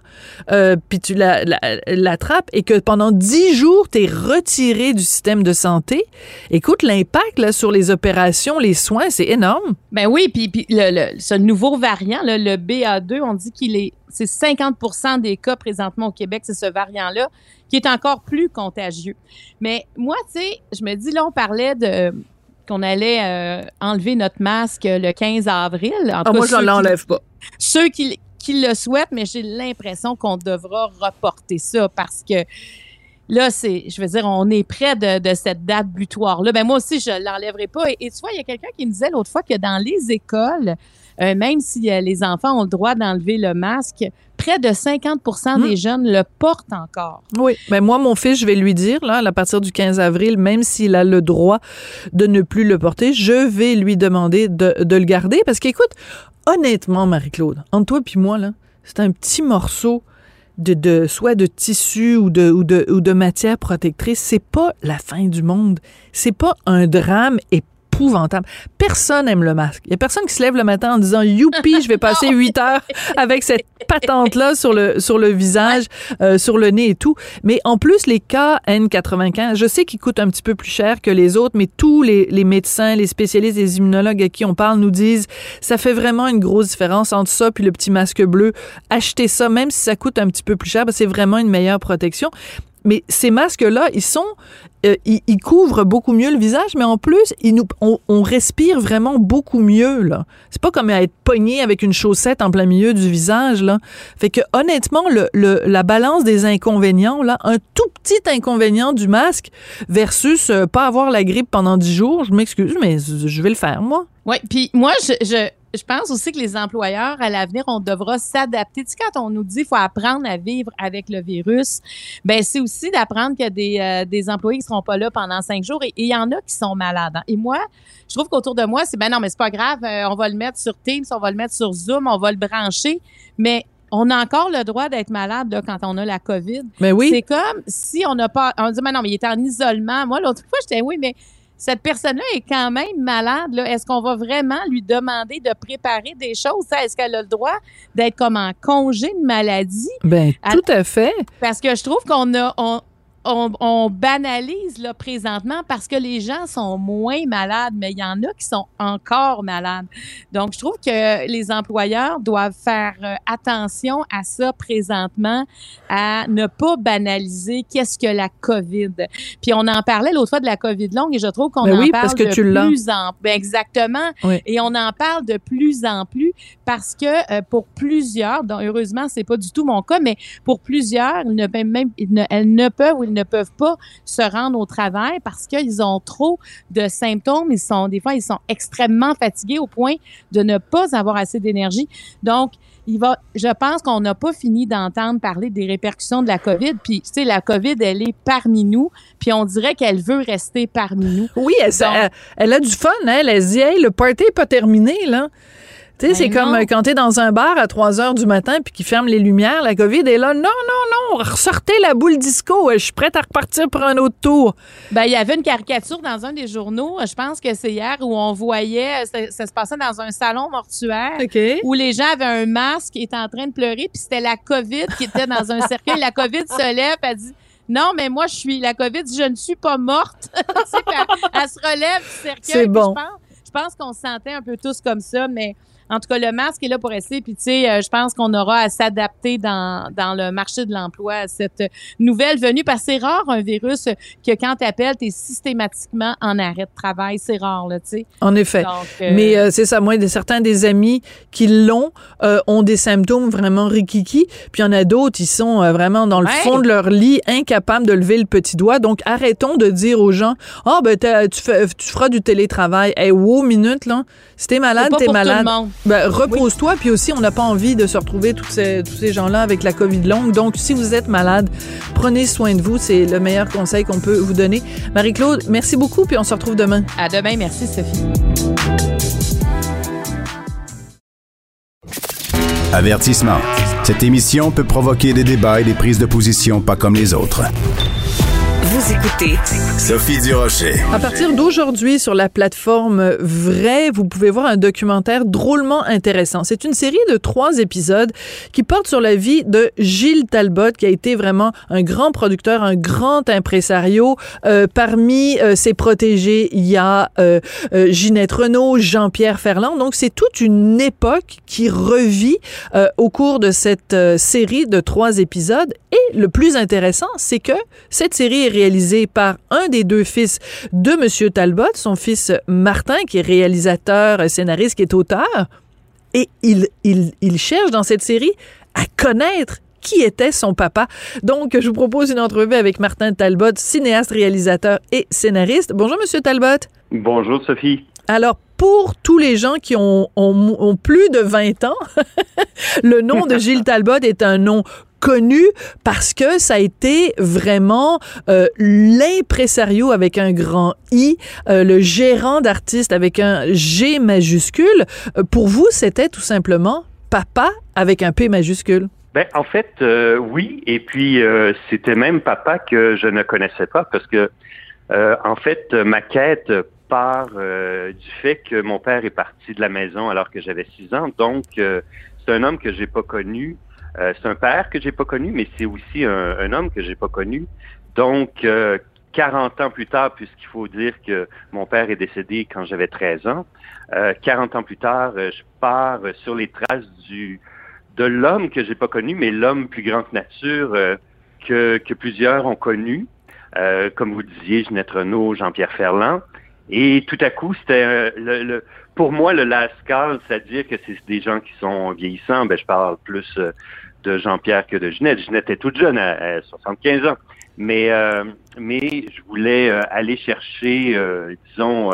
euh, puis tu l'attrapes et que pendant dix jours, tu es retiré du système de santé, écoute, l'impact là, sur les opérations, les soins, c'est énorme. Ben oui, puis, puis le, ce nouveau variant, le BA2, on dit qu'il est, c'est 50% des cas présentement au Québec, c'est ce variant-là qui est encore plus contagieux. Mais moi, tu sais, je me dis, là, on parlait de qu'on allait euh, enlever notre masque le 15 avril. En ah, moi, je l'enlève pas. Ceux qui, qui le souhaitent, mais j'ai l'impression qu'on devra reporter ça parce que là, c'est, je veux dire, on est près de, cette date butoir-là. Ben moi aussi, je l'enlèverai pas. Et, tu vois, il y a quelqu'un qui me disait l'autre fois que dans les écoles, euh, même si euh, les enfants ont le droit d'enlever le masque, près de 50% des hmm. jeunes le portent encore. Oui, mais ben moi, mon fils, je vais lui dire, là, à partir du 15 avril, même s'il a le droit de ne plus le porter, je vais lui demander de, de le garder parce qu'écoute, honnêtement, Marie-Claude, entre toi et moi, là, c'est un petit morceau de, de, soit de tissu ou de, ou de, ou de matière protectrice. C'est pas la fin du monde. C'est pas un drame et épouvantable. Personne aime le masque. Il y a personne qui se lève le matin en disant youpi, je vais passer huit heures avec cette patente là sur le sur le visage, euh, sur le nez et tout. Mais en plus les cas N95, je sais qu'ils coûtent un petit peu plus cher que les autres, mais tous les, les médecins, les spécialistes, les immunologues à qui on parle nous disent ça fait vraiment une grosse différence entre ça puis le petit masque bleu. Achetez ça même si ça coûte un petit peu plus cher, c'est vraiment une meilleure protection. Mais ces masques-là, ils sont, euh, ils, couvrent beaucoup mieux le visage, mais en plus, on, respire vraiment beaucoup mieux. Là, c'est pas comme être pogné avec une chaussette en plein milieu du visage. Là, fait que honnêtement, la balance des inconvénients, là, un tout petit inconvénient du masque versus euh, pas avoir la grippe pendant dix jours, je m'excuse, mais je vais le faire moi. Oui, puis moi, je je pense aussi que les employeurs, à l'avenir, on devra s'adapter. Tu sais, quand on nous dit qu'il faut apprendre à vivre avec le virus, ben c'est aussi d'apprendre qu'il y a des, euh, des employés qui seront pas là pendant cinq jours et il y en a qui sont malades. Hein. Et moi, je trouve qu'autour de moi, c'est ben non, mais c'est pas grave, euh, on va le mettre sur Teams, on va le mettre sur Zoom, on va le brancher, mais on a encore le droit d'être malade là, quand on a la COVID. Mais oui. C'est comme si on n'a pas. On dit, mais non, mais il est en isolement. Moi, l'autre fois, j'étais, oui, mais cette personne-là est quand même malade. Est-ce qu'on va vraiment lui demander de préparer des choses? Est-ce qu'elle a le droit d'être comme en congé de maladie? Ben, tout à fait. Parce que je trouve qu'on a, on, banalise là présentement parce que les gens sont moins malades, mais il y en a qui sont encore malades. Donc, je trouve que les employeurs doivent faire euh, attention à ça présentement, à ne pas banaliser qu'est-ce que la COVID. Puis on en parlait l'autre fois de la COVID longue et je trouve qu'on ben en parle de plus en ben exactement. Et on en parle de plus en plus parce que euh, pour plusieurs, donc heureusement c'est pas du tout mon cas, mais pour plusieurs, ils ne peuvent même, ne, elles ne peuvent ou ils ne peuvent pas se rendre au travail parce qu'ils ont trop de symptômes. Ils sont, des fois, ils sont extrêmement fatigués au point de ne pas avoir assez d'énergie. Donc, il va, je pense qu'on n'a pas fini d'entendre parler des répercussions de la COVID. Puis, tu sais, la COVID, elle est parmi nous. Puis, on dirait qu'elle veut rester parmi nous. Oui, elle, elle, a du fun. Hein? Elle, se dit, hey, le party n'est pas terminé, là. Tu sais, c'est ben comme euh, quand tu es dans un bar à 3 heures du matin puis qu'ils ferment les lumières, la COVID est là. Non, non, non, ressortez la boule disco. Je suis prête à repartir pour un autre tour. Ben, il y avait une caricature dans un des journaux, je pense que c'est hier, où on voyait, ça, se passait dans un salon mortuaire, où les gens avaient un masque et étaient en train de pleurer, puis c'était la COVID qui était dans un cercueil. La COVID se lève, elle dit non, mais moi, je suis la COVID, je ne suis pas morte. elle, se relève du cercueil. C'est bon. Je pense, je pense qu'on se sentait un peu tous comme ça, mais en tout cas, le masque est là pour rester. Puis, tu sais, euh, je pense qu'on aura à s'adapter dans, dans le marché de l'emploi à cette nouvelle venue. Parce que c'est rare un virus que quand tu appelles, tu es systématiquement en arrêt de travail. C'est rare, là, tu sais. En effet. Euh, Mais euh, c'est ça. Moi, certains des amis qui l'ont ont des symptômes vraiment rikiki. Puis il y en a d'autres, ils sont vraiment dans le fond de leur lit, incapables de lever le petit doigt. Donc, arrêtons de dire aux gens, ah, oh, ben, tu, fais, tu feras du télétravail. Hey, wow, minute, là. Si t'es malade, t'es malade. Ben, repose-toi. Puis aussi, on n'a pas envie de se retrouver tous ces, tous ces gens-là avec la COVID longue. Donc, si vous êtes malade, prenez soin de vous. C'est le meilleur conseil qu'on peut vous donner. Marie-Claude, merci beaucoup. Puis on se retrouve demain. À demain. Merci, Sophie. Avertissement. Cette émission peut provoquer des débats et des prises de position pas comme les autres. Vous écoutez Sophie Durocher. À partir d'aujourd'hui, sur la plateforme Vrai, vous pouvez voir un documentaire drôlement intéressant. C'est une série de trois épisodes qui porte sur la vie de Gilles Talbot, qui a été vraiment un grand producteur, un grand impresario. Euh, parmi euh, ses protégés, il y a euh, Ginette Renault, Jean-Pierre Ferland. Donc, c'est toute une époque qui revit au cours de cette série de trois épisodes. Et le plus intéressant, c'est que cette série est réalisé par un des deux fils de M. Talbot, son fils Martin, qui est réalisateur, scénariste, qui est auteur. Et il, il, il cherche dans cette série à connaître qui était son papa. Donc, je vous propose une entrevue avec Martin Talbot, cinéaste, réalisateur et scénariste. Bonjour, Monsieur Talbot. Bonjour, Sophie. Alors, pour tous les gens qui ont, plus de 20 ans, le nom de Gilles Talbot est un nom connu parce que ça a été vraiment euh, l'impresario avec un grand I, euh, le gérant d'artiste avec un G majuscule. Euh, pour vous, c'était tout simplement papa avec un P majuscule. Ben, en fait, euh, oui. Et puis, c'était même papa que je ne connaissais pas parce que, en fait, ma quête part du fait que mon père est parti de la maison alors que j'avais six ans. Donc, c'est un homme que j'ai pas connu euh, c'est un père que j'ai pas connu, mais c'est aussi un, homme que j'ai pas connu. Donc, euh, 40 ans plus tard, puisqu'il faut dire que mon père est décédé quand j'avais 13 ans, euh, 40 ans plus tard, euh, je pars sur les traces du de l'homme que j'ai pas connu, mais l'homme plus grand que nature euh, que, que plusieurs ont connu. comme vous disiez, Jeanette Renault, Jean-Pierre Ferland. Et tout à coup, c'était le, le, pour moi le last c'est-à-dire que c'est des gens qui sont vieillissants. Ben, je parle plus de Jean-Pierre que de Ginette. Ginette est toute jeune, à, 75 ans. Mais, euh, mais je voulais euh, aller chercher, euh, disons,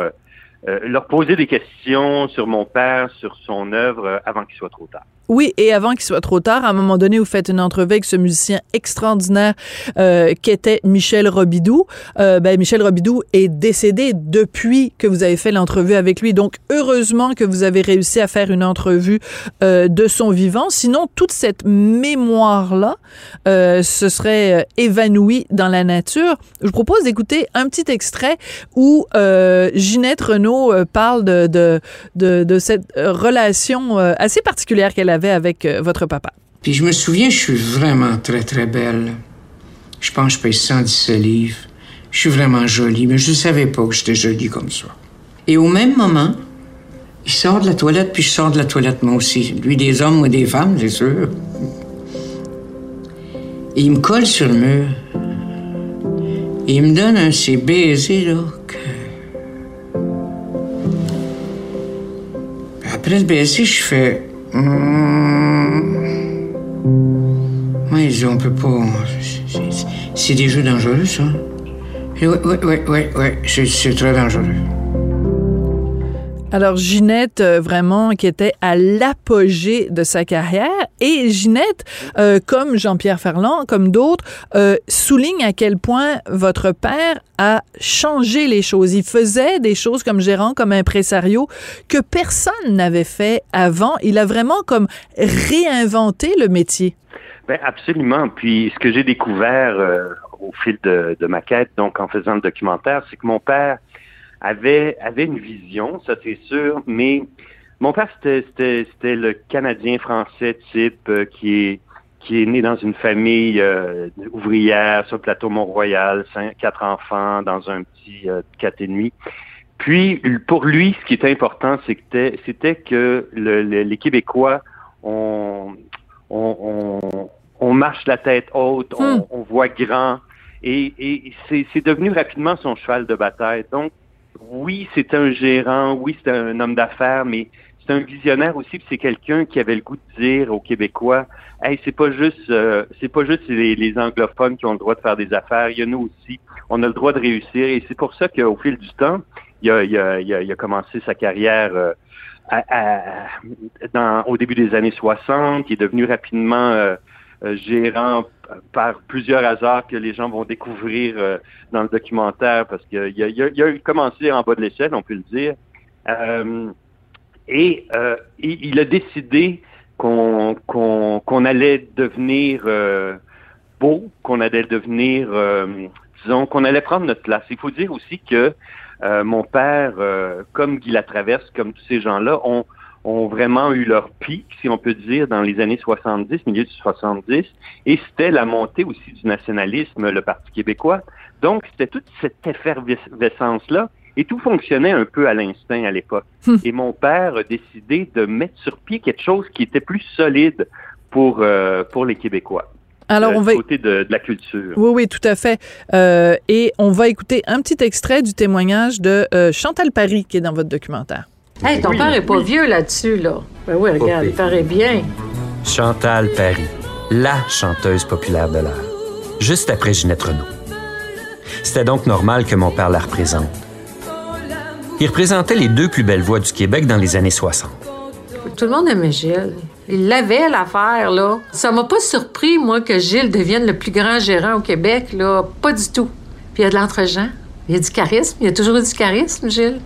leur poser des questions sur mon père, sur son œuvre, avant qu'il soit trop tard. Oui, et avant qu'il soit trop tard, à un moment donné, vous faites une entrevue avec ce musicien extraordinaire euh, qu'était Michel Robidoux. Euh, ben, Michel Robidoux est décédé depuis que vous avez fait l'entrevue avec lui. Donc, heureusement que vous avez réussi à faire une entrevue euh, de son vivant. Sinon, toute cette mémoire-là euh, se serait euh, évanouie dans la nature. Je vous propose d'écouter un petit extrait où euh, Ginette Renault parle de, de, de, de cette relation assez particulière qu'elle a avait avec euh, votre papa. Puis je me souviens, je suis vraiment très, très belle. Je pense que je paye 117 livres. Je suis vraiment jolie, mais je ne savais pas que j'étais jolie comme ça. Et au même moment, il sort de la toilette, puis je sors de la toilette moi aussi. Lui des hommes, moi des femmes, c'est sûr. Et il me colle sur le mur. Et il me donne un de ces baisers, là, que... Après le baiser, je fais... Hum... Oui, on peut pas. C'est des jeux dangereux, ça. Oui, oui, oui, oui, oui. c'est très dangereux. Alors Ginette, euh, vraiment, qui était à l'apogée de sa carrière, et Ginette, euh, comme Jean-Pierre Ferland, comme d'autres, euh, souligne à quel point votre père a changé les choses. Il faisait des choses comme gérant, comme impresario, que personne n'avait fait avant. Il a vraiment comme réinventé le métier. Ben absolument. Puis ce que j'ai découvert au fil de, de ma quête, donc en faisant le documentaire, c'est que mon père avait, avait une vision, ça c'est sûr, mais mon père, c'était le Canadien français type euh, qui est qui est né dans une famille euh, ouvrière sur le plateau Mont-Royal, quatre enfants dans un petit euh, quatre et demi. puis, pour lui, ce qui était important, c'était, c'était que les Québécois, on, on, marche la tête haute, on, hmm. voit grand, et, et c'est, devenu rapidement son cheval de bataille. Donc, oui, c'est un gérant, oui, c'est un homme d'affaires, mais c'est un visionnaire aussi, c'est quelqu'un qui avait le goût de dire aux Québécois, hey, c'est pas juste, euh, c'est pas juste les, anglophones qui ont le droit de faire des affaires, il y a nous aussi, on a le droit de réussir, et c'est pour ça qu'au fil du temps, il a, il a, il a, commencé sa carrière euh, dans, au début des années 60, il est devenu rapidement euh, gérant par plusieurs hasards que les gens vont découvrir dans le documentaire, parce qu'il a, il a, commencé en bas de l'échelle, on peut le dire. Et euh, il, a décidé qu'on qu'on allait devenir euh, beau, qu'on allait devenir, euh, disons, qu'on allait prendre notre place. Il faut dire aussi que mon père, comme Guy Latraverse, comme tous ces gens-là, ont, ont vraiment eu leur pic, si on peut dire, dans les années 70, milieu du 70, et c'était la montée aussi du nationalisme, le Parti québécois. Donc, c'était toute cette effervescence-là et tout fonctionnait un peu à l'instinct à l'époque. Hmm. Et mon père a décidé de mettre sur pied quelque chose qui était plus solide pour, euh, pour les Québécois. Alors, euh, on va. Côté de, la culture. Oui, oui, tout à fait. Euh, et on va écouter un petit extrait du témoignage de Chantal Paris qui est dans votre documentaire. Hey, ton père est pas vieux là-dessus, là. Ben oui, regarde, il paraît bien. Chantal Paris, la chanteuse populaire de l'heure, juste après Ginette Renault. C'était donc normal que mon père la représente. Il représentait les deux plus belles voix du Québec dans les années 60. Tout le monde aimait Gilles. Il l'avait l'affaire, là. Ça m'a pas surpris, moi, que Gilles devienne le plus grand gérant au Québec, là. Pas du tout. Puis il y a de l'entre-gens. Il y a du charisme. Il y a toujours eu du charisme, Gilles.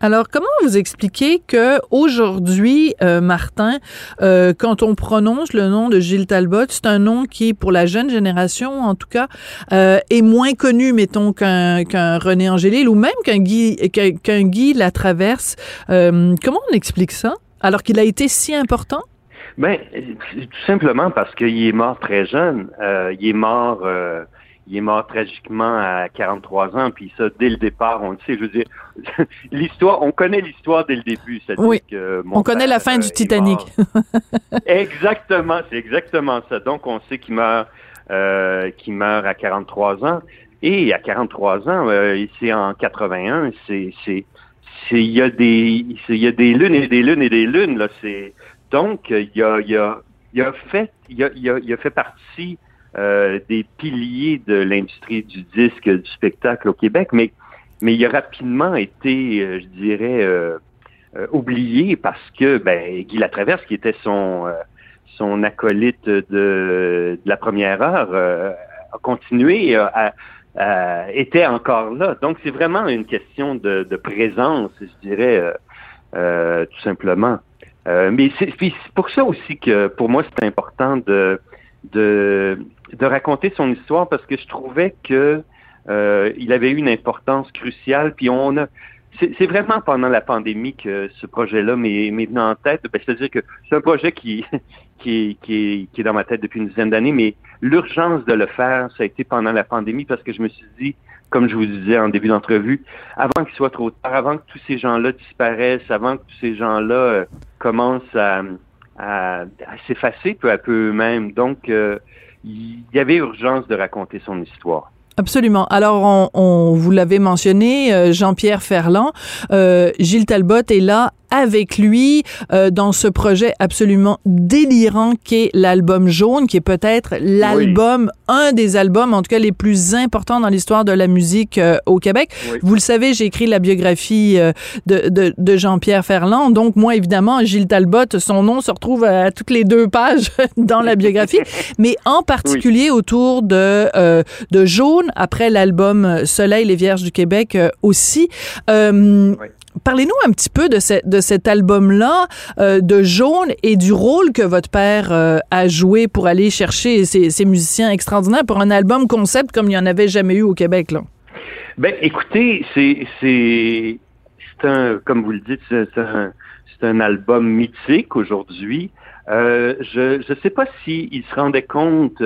Alors, comment vous expliquez que aujourd'hui, euh, Martin, euh, quand on prononce le nom de Gilles Talbot, c'est un nom qui, pour la jeune génération, en tout cas, euh, est moins connu, mettons, qu'un René Angélil ou même qu'un Guy, qu'un Guy Latraverse. comment on explique ça, alors qu'il a été si important? Ben, tout simplement parce qu'il est mort très jeune. il est mort il est mort tragiquement à 43 ans, puis ça, dès le départ, on le sait. Je veux dire, l'histoire, on connaît l'histoire dès le début. Oui, que on connaît la fin du Titanic. exactement, c'est exactement ça. Donc, on sait qu'il meurt, euh, qu'il meurt à 43 ans. Et à 43 ans, euh, c'est en 81, c'est, il y a des, il y a des lunes et des lunes et des lunes, là. C'est, donc, il y a, il y a, il a fait, il a, il a, il a fait partie euh, des piliers de l'industrie du disque, du spectacle au Québec, mais, mais il a rapidement été, euh, je dirais, euh, oublié parce que ben, Guy Latraverse, qui était son, son acolyte de, la première heure, a continué à, était encore là. Donc, c'est vraiment une question de, présence, je dirais, tout simplement. mais c'est pour ça aussi que pour moi, c'est important de, de raconter son histoire parce que je trouvais que euh, il avait eu une importance cruciale. Puis on a, c'est vraiment pendant la pandémie que ce projet-là m'est venu en tête. Ben, C'est-à-dire que c'est un projet qui, qui, qui, qui, est dans ma tête depuis une dizaine d'années, mais l'urgence de le faire, ça a été pendant la pandémie parce que je me suis dit, comme je vous disais en début d'entrevue, avant qu'il soit trop tard, avant que tous ces gens-là disparaissent, avant que tous ces gens-là euh, commencent à, à, s'effacer peu à peu eux-mêmes. Donc, euh, il y avait urgence de raconter son histoire. Absolument. Alors, on, on vous l'avait mentionné, euh, Jean-Pierre Ferland, euh, Gilles Talbot est là avec lui euh, dans ce projet absolument délirant qu'est l'album jaune, qui est peut-être l'album, un des albums, en tout cas les plus importants dans l'histoire de la musique euh, au Québec. Vous le savez, j'ai écrit la biographie euh, de, de, de Jean-Pierre Ferland. Donc, moi, évidemment, Gilles Talbot, son nom se retrouve à toutes les deux pages dans la biographie, mais en particulier autour de, de Jaune, après l'album Soleil, les Vierges du Québec aussi. Parlez-nous un petit peu de, de cet album-là, euh, de Jaune, et du rôle que votre père euh, a joué pour aller chercher ces, musiciens extraordinaires pour un album concept comme il n'y en avait jamais eu au Québec. Là? Ben, écoutez, c'est, un, comme vous le dites, c'est un, un album mythique aujourd'hui. Euh, je ne sais pas s'ils se rendaient compte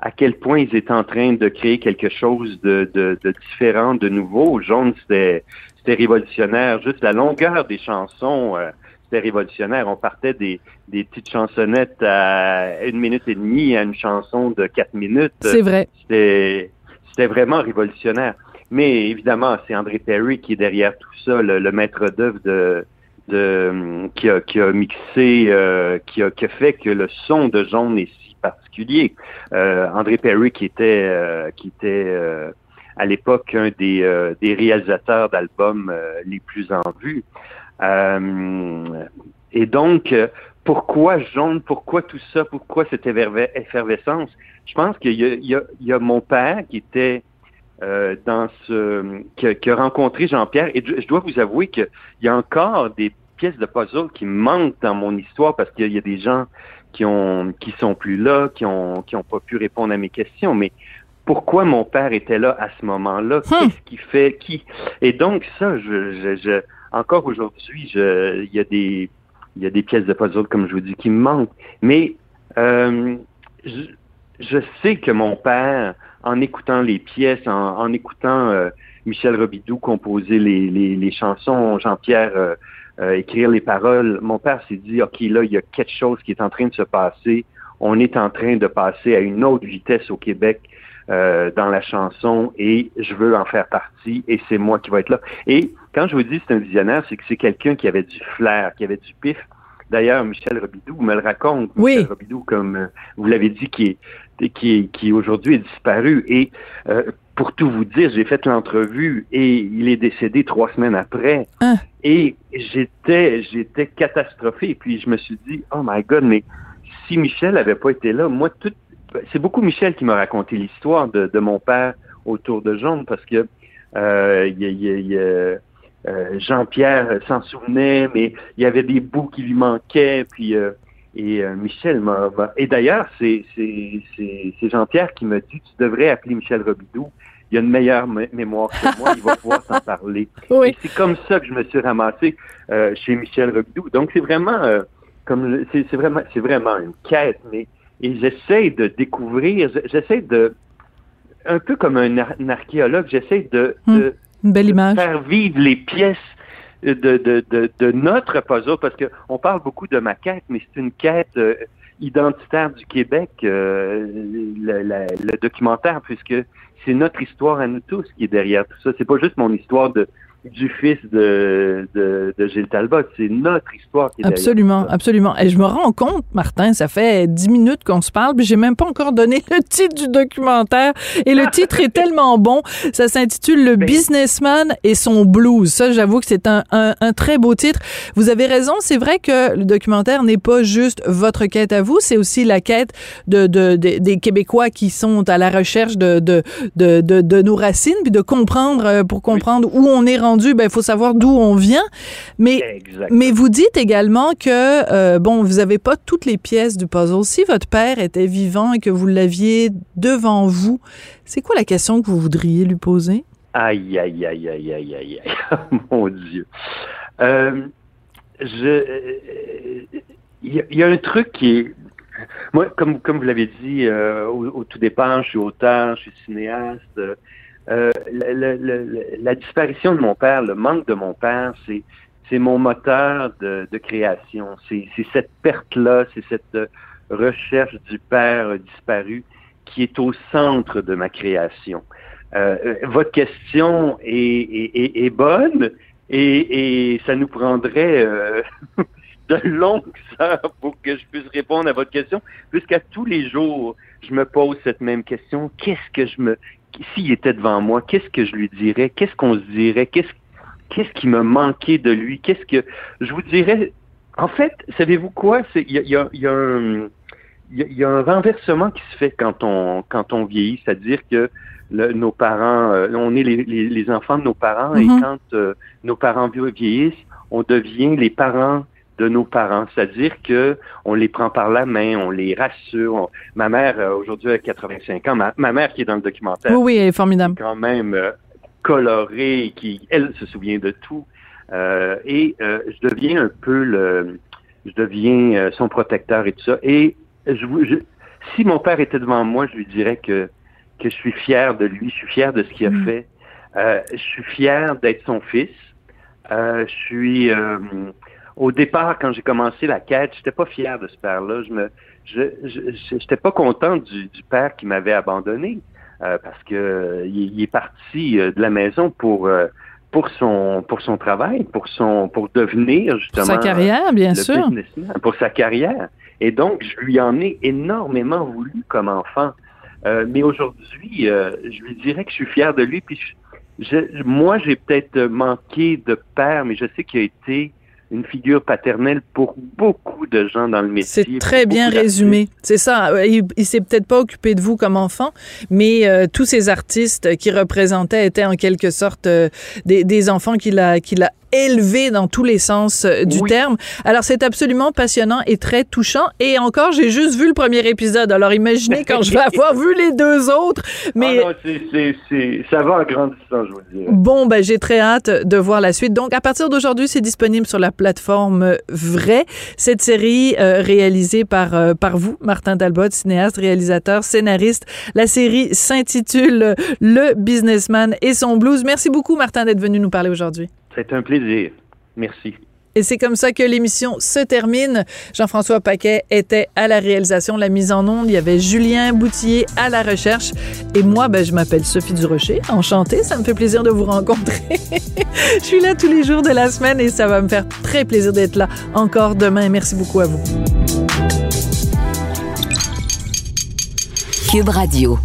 à quel point ils étaient en train de créer quelque chose de, de, de différent, de nouveau. Jaune, c'était c'était révolutionnaire. Juste la longueur des chansons, euh, c'était révolutionnaire. On partait des, des petites chansonnettes à une minute et demie à une chanson de quatre minutes. C'est vrai. C'était, c'était vraiment révolutionnaire. Mais évidemment, c'est André Perry qui est derrière tout ça, le, maître d'œuvre de, de qui a, qui a mixé, euh, qui, a, qui a fait que le son de Jaune est si particulier. Euh, André Perry qui était qui était à l'époque un des, des réalisateurs d'albums les plus en vue. et donc, pourquoi Jaune, pourquoi tout ça, pourquoi cette effervescence? Je pense qu'il y, y, y a, mon père qui était euh, dans ce qui a, rencontré Jean-Pierre. Et je, dois vous avouer qu'il y a encore des pièces de puzzle qui manquent dans mon histoire parce qu'il y a des gens qui ont qui sont plus là, qui ont qui ont pas pu répondre à mes questions. Mais pourquoi mon père était là à ce moment-là? Hmm. Qu'est-ce qui fait qui? Et donc ça, je, je, encore aujourd'hui, je, il y a des il y a des pièces de puzzle comme je vous dis qui me manquent. Mais euh, je, je sais que mon père en écoutant les pièces, en, écoutant euh, Michel Robidoux composer les, les, chansons, Jean-Pierre euh, euh, écrire les paroles, mon père s'est dit, OK, là, il y a quelque chose qui est en train de se passer. On est en train de passer à une autre vitesse au Québec dans la chanson et je veux en faire partie et c'est moi qui vais être là. Et quand je vous dis c'est un visionnaire, c'est que c'est quelqu'un qui avait du flair, qui avait du pif. D'ailleurs, Michel Robidoux me le raconte. Oui. Michel Robidoux, comme vous l'avez dit, qui est qui, qui aujourd'hui est disparu. Et euh, pour tout vous dire, j'ai fait l'entrevue et il est décédé trois semaines après. Hein? Et j'étais, j'étais catastrophé. Et puis je me suis dit, oh my God, mais si Michel n'avait pas été là, moi, tout, c'est beaucoup Michel qui m'a raconté l'histoire de, de, mon père autour de Jean parce que euh, y, y, euh, Jean-Pierre s'en souvenait, mais il y avait des bouts qui lui manquaient. Puis euh, et euh, Michel m'a... Et d'ailleurs, c'est, Jean-Pierre qui m'a dit, tu devrais appeler Michel Robidoux. Il a une meilleure mémoire que moi, il va pouvoir t'en parler. Oui. c'est comme ça que je me suis ramassé euh, chez Michel Robidoux. Donc c'est vraiment euh, comme c'est, vraiment c'est vraiment une quête, mais et j'essaie de découvrir, j'essaie de un peu comme un, archéologue, j'essaie de, hmm. une belle image. faire vivre les pièces de, de, de, de notre puzzle, parce qu'on parle beaucoup de ma quête, mais c'est une quête euh, identitaire du Québec, euh, le, le, documentaire, puisque c'est notre histoire à nous tous qui est derrière tout ça. C'est pas juste mon histoire de, du fils de, de, de Gilles Talbot. C'est notre histoire qui est Absolument, absolument. Et je me rends compte, Martin, ça fait dix minutes qu'on se parle, puis j'ai même pas encore donné le titre du documentaire. Et le titre est tellement bon. Ça s'intitule Le ben businessman et son blues. Ça, j'avoue que c'est un, un, un, très beau titre. Vous avez raison. C'est vrai que le documentaire n'est pas juste votre quête à vous, c'est aussi la quête de, de, des Québécois qui sont à la recherche de, de, de, de, nos racines, puis de comprendre, euh, pour comprendre où on est rendu ben, il faut savoir d'où on vient. Mais, mais vous dites également que, euh, bon, vous n'avez pas toutes les pièces du puzzle. Si votre père était vivant et que vous l'aviez devant vous, c'est quoi la question que vous voudriez lui poser? Aïe, aïe, aïe, aïe, aïe, aïe, aïe. Mon Dieu. Euh, je, il y, a un truc qui est, moi, comme, comme vous l'avez dit euh, au, au, tout départ, je suis auteur, je suis cinéaste, euh, la, disparition de mon père, le manque de mon père, c'est c'est mon moteur de, création. C'est cette perte-là, c'est cette euh, recherche du père disparu qui est au centre de ma création. Euh, votre question est, est, bonne et, et, ça nous prendrait de longues heures pour que je puisse répondre à votre question, puisqu'à tous les jours, je me pose cette même question. Qu'est-ce que je me, s'il était devant moi, qu'est-ce que je lui dirais? Qu'est-ce qu'on se dirait? Qu'est-ce qu'est-ce qui me manquait de lui? Qu'est-ce que je vous dirais? En fait, savez-vous quoi? Il y a, y, a, un, y a un renversement qui se fait quand on quand on vieillit, c'est-à-dire que nos parents, euh, on est les, les, enfants de nos parents et mm-hmm. quand euh, nos parents vieillissent, on devient les parents de nos parents, c'est-à-dire que on les prend par la main, on les rassure. Ma mère euh, aujourd'hui a 85 ans, ma, mère qui est dans le documentaire, oui, oui, elle est formidable, quand même euh, colorée, qui elle se souvient de tout, euh, et je deviens un peu le, je deviens son protecteur et tout ça. Et je, si mon père était devant moi, je lui dirais que que je suis fier de lui, je suis fier de ce qu'il a mm. fait, je suis fier d'être son fils je suis au départ, quand j'ai commencé la quête, j'étais pas fier de ce père-là. Je me, je, j'étais pas content du, du père qui m'avait abandonné parce que il, est parti de la maison pour pour son pour son travail, pour son pour devenir justement pour sa carrière, bien sûr, pour sa carrière. Et donc, je lui en ai énormément voulu comme enfant. Euh, mais aujourd'hui, euh, je lui dirais que je suis fier de lui. Puis je, moi, j'ai peut-être manqué de père, mais je sais qu'il a été une figure paternelle pour beaucoup de gens dans le métier. C'est très bien résumé. C'est ça. Il, il s'est peut-être pas occupé de vous comme enfant, mais euh, tous ces artistes qui représentaient étaient en quelque sorte euh, des, des, enfants qu'il a, qu'il a élevé dans tous les sens euh, du terme. Alors c'est absolument passionnant et très touchant. Et encore, j'ai juste vu le premier épisode. Alors imaginez quand je vais avoir vu les deux autres. Mais ah non, ça va en grandissant, je vous dis. Bon, ben j'ai très hâte de voir la suite. Donc à partir d'aujourd'hui, c'est disponible sur la plateforme Vrai. Cette série euh, réalisée par euh, par vous, Martin Talbot, cinéaste, réalisateur, scénariste. La série s'intitule Le businessman et son blues. Merci beaucoup, Martin, d'être venu nous parler aujourd'hui. C'est un plaisir. Merci. Et c'est comme ça que l'émission se termine. Jean-François Paquet était à la réalisation, la mise en onde. Il y avait Julien Boutillier à la recherche. Et moi, ben, je m'appelle Sophie Durocher. Enchantée. Ça me fait plaisir de vous rencontrer. je suis là tous les jours de la semaine et ça va me faire très plaisir d'être là encore demain. Merci beaucoup à vous. Cube Radio.